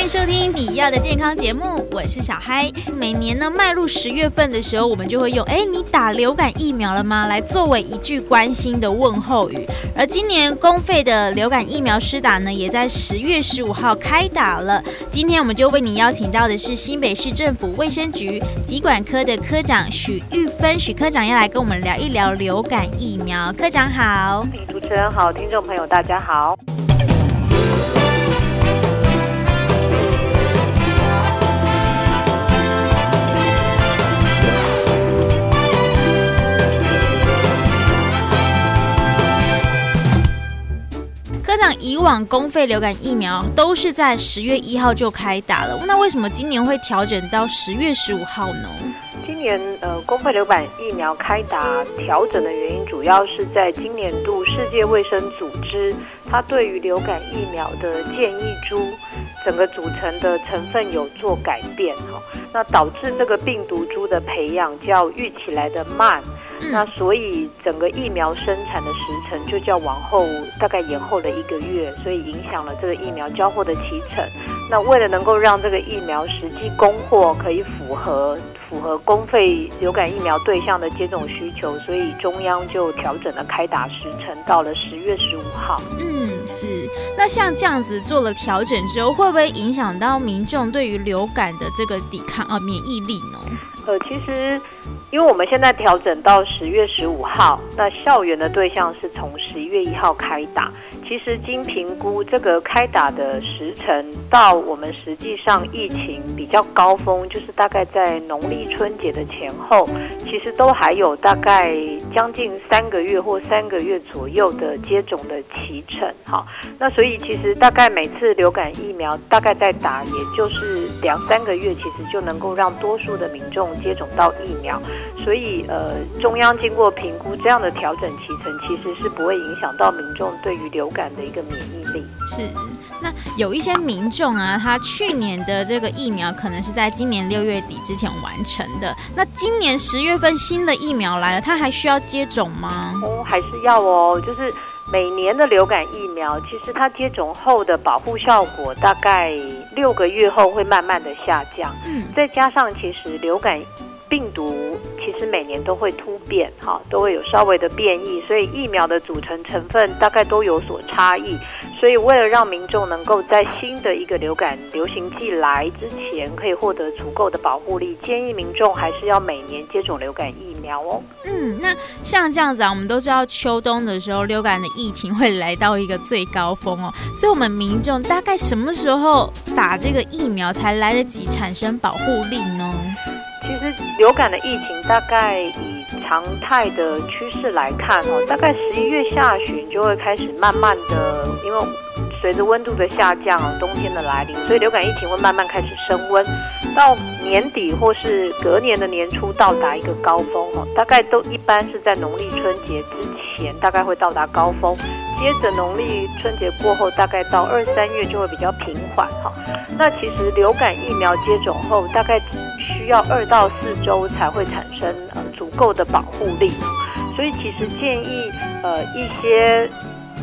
欢迎收听你要的健康节目，我是小嗨。每年呢，迈入十月份的时候，我们就会用“哎，你打流感疫苗了吗”来作为一句关心的问候语。而今年公费的流感疫苗施打呢，也在十月十五号开打了。今天我们就为你邀请到的是新北市政府卫生局疾管科的科长许玉芬，许科长要来跟我们聊一聊流感疫苗。科长好，主持人好，听众朋友大家好。往公费流感疫苗都是在十月一号就开打了，那为什么今年会调整到十月十五号呢？今年呃，公费流感疫苗开打调整的原因，主要是在今年度世界卫生组织它对于流感疫苗的建议株整个组成的成分有做改变哈，那导致这个病毒株的培养较预期来的慢。那所以整个疫苗生产的时程就叫往后大概延后了一个月，所以影响了这个疫苗交货的起程。那为了能够让这个疫苗实际供货可以符合符合公费流感疫苗对象的接种需求，所以中央就调整了开打时程，到了十月十五号。嗯，是。那像这样子做了调整之后，会不会影响到民众对于流感的这个抵抗啊免疫力呢？呃，其实。因为我们现在调整到十月十五号，那校园的对象是从十一月一号开打。其实经评估，这个开打的时程到我们实际上疫情比较高峰，就是大概在农历春节的前后，其实都还有大概将近三个月或三个月左右的接种的期程。哈，那所以其实大概每次流感疫苗大概在打，也就是两三个月，其实就能够让多数的民众接种到疫苗。所以呃，中央经过评估，这样的调整期程其实是不会影响到民众对于流感的一个免疫力是，那有一些民众啊，他去年的这个疫苗可能是在今年六月底之前完成的，那今年十月份新的疫苗来了，他还需要接种吗？哦，还是要哦，就是每年的流感疫苗，其实它接种后的保护效果大概六个月后会慢慢的下降，嗯，再加上其实流感。病毒其实每年都会突变，哈，都会有稍微的变异，所以疫苗的组成成分大概都有所差异。所以为了让民众能够在新的一个流感流行季来之前可以获得足够的保护力，建议民众还是要每年接种流感疫苗哦。嗯，那像这样子啊，我们都知道秋冬的时候流感的疫情会来到一个最高峰哦，所以我们民众大概什么时候打这个疫苗才来得及产生保护力呢？流感的疫情大概以常态的趋势来看，哦，大概十一月下旬就会开始慢慢的，因为随着温度的下降，冬天的来临，所以流感疫情会慢慢开始升温，到年底或是隔年的年初到达一个高峰，哦，大概都一般是在农历春节之前，大概会到达高峰。接着农历春节过后，大概到二三月就会比较平缓哈。那其实流感疫苗接种后，大概需要二到四周才会产生呃足够的保护力。所以其实建议呃一些，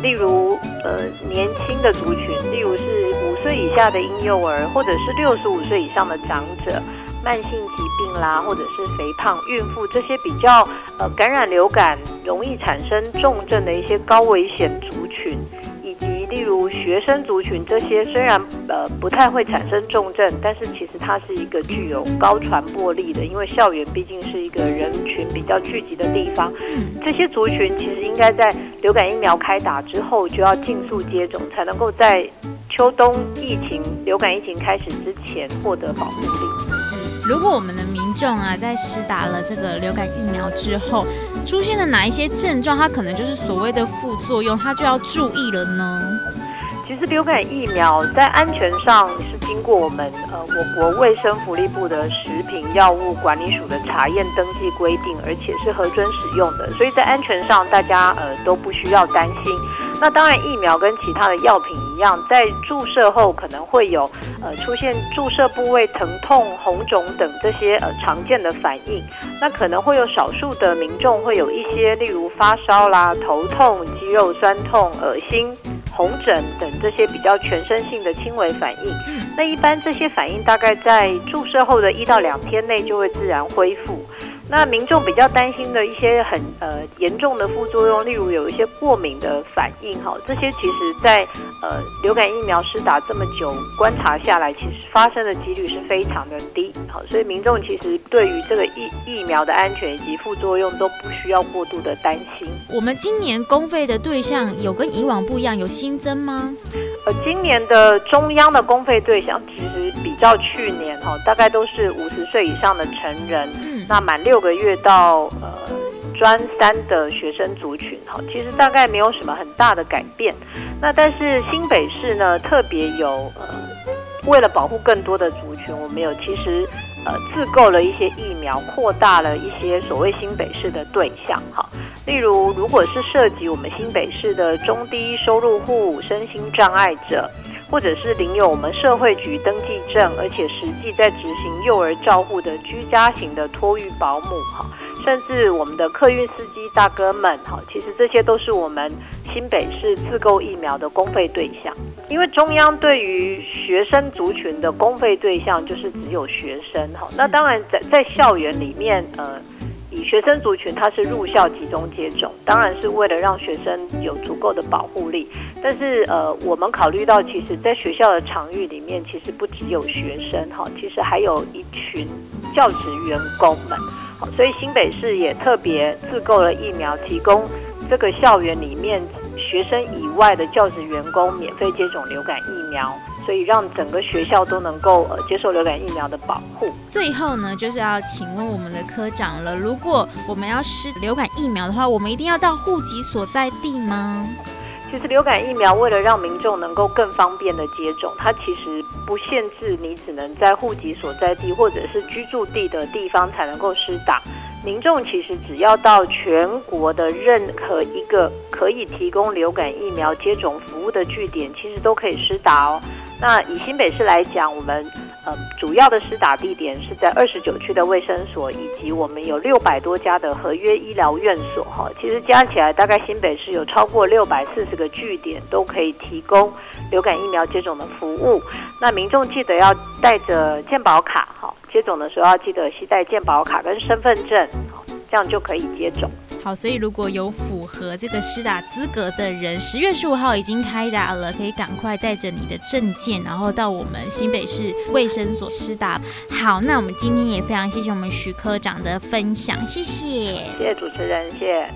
例如呃年轻的族群，例如是五岁以下的婴幼儿，或者是六十五岁以上的长者。慢性疾病啦，或者是肥胖、孕妇这些比较呃感染流感容易产生重症的一些高危险族群，以及例如学生族群这些虽然呃不太会产生重症，但是其实它是一个具有高传播力的，因为校园毕竟是一个人群比较聚集的地方。这些族群其实应该在流感疫苗开打之后就要尽速接种，才能够在秋冬疫情流感疫情开始之前获得保护力。如果我们的民众啊，在施打了这个流感疫苗之后，出现了哪一些症状，它可能就是所谓的副作用，它就要注意了呢？其实流感疫苗在安全上是经过我们呃我国卫生福利部的食品药物管理署的查验登记规定，而且是核准使用的，所以在安全上大家呃都不需要担心。那当然，疫苗跟其他的药品。样，在注射后可能会有呃出现注射部位疼痛、红肿等这些呃常见的反应。那可能会有少数的民众会有一些，例如发烧啦、头痛、肌肉酸痛、恶心、红疹等这些比较全身性的轻微反应。那一般这些反应大概在注射后的一到两天内就会自然恢复。那民众比较担心的一些很呃严重的副作用，例如有一些过敏的反应哈，这些其实在呃流感疫苗施打这么久观察下来，其实发生的几率是非常的低，好，所以民众其实对于这个疫疫苗的安全以及副作用都不需要过度的担心。我们今年公费的对象有跟以往不一样，有新增吗？呃，今年的中央的公费对象其实比较去年哈，大概都是五十岁以上的成人。那满六个月到呃专三的学生族群哈，其实大概没有什么很大的改变。那但是新北市呢，特别有呃为了保护更多的族群，我们有其实呃自购了一些疫苗，扩大了一些所谓新北市的对象哈。例如，如果是涉及我们新北市的中低收入户、身心障碍者。或者是领有我们社会局登记证，而且实际在执行幼儿照护的居家型的托育保姆，哈，甚至我们的客运司机大哥们，哈，其实这些都是我们新北市自购疫苗的公费对象。因为中央对于学生族群的公费对象就是只有学生，哈，那当然在在校园里面，呃。以学生族群，它是入校集中接种，当然是为了让学生有足够的保护力。但是，呃，我们考虑到，其实，在学校的场域里面，其实不只有学生哈，其实还有一群教职员工们。所以新北市也特别自购了疫苗，提供这个校园里面学生以外的教职员工免费接种流感疫苗。所以让整个学校都能够呃接受流感疫苗的保护。最后呢，就是要请问我们的科长了，如果我们要施流感疫苗的话，我们一定要到户籍所在地吗？其实流感疫苗为了让民众能够更方便的接种，它其实不限制你只能在户籍所在地或者是居住地的地方才能够施打。民众其实只要到全国的任何一个可以提供流感疫苗接种服务的据点，其实都可以施打哦。那以新北市来讲，我们呃主要的施打地点是在二十九区的卫生所，以及我们有六百多家的合约医疗院所哈。其实加起来，大概新北市有超过六百四十个据点都可以提供流感疫苗接种的服务。那民众记得要带着健保卡哈，接种的时候要记得携带健保卡跟身份证，这样就可以接种。好，所以如果有符合这个施打资格的人，十月十五号已经开打了，可以赶快带着你的证件，然后到我们新北市卫生所施打。好，那我们今天也非常谢谢我们徐科长的分享，谢谢，谢谢主持人，谢谢。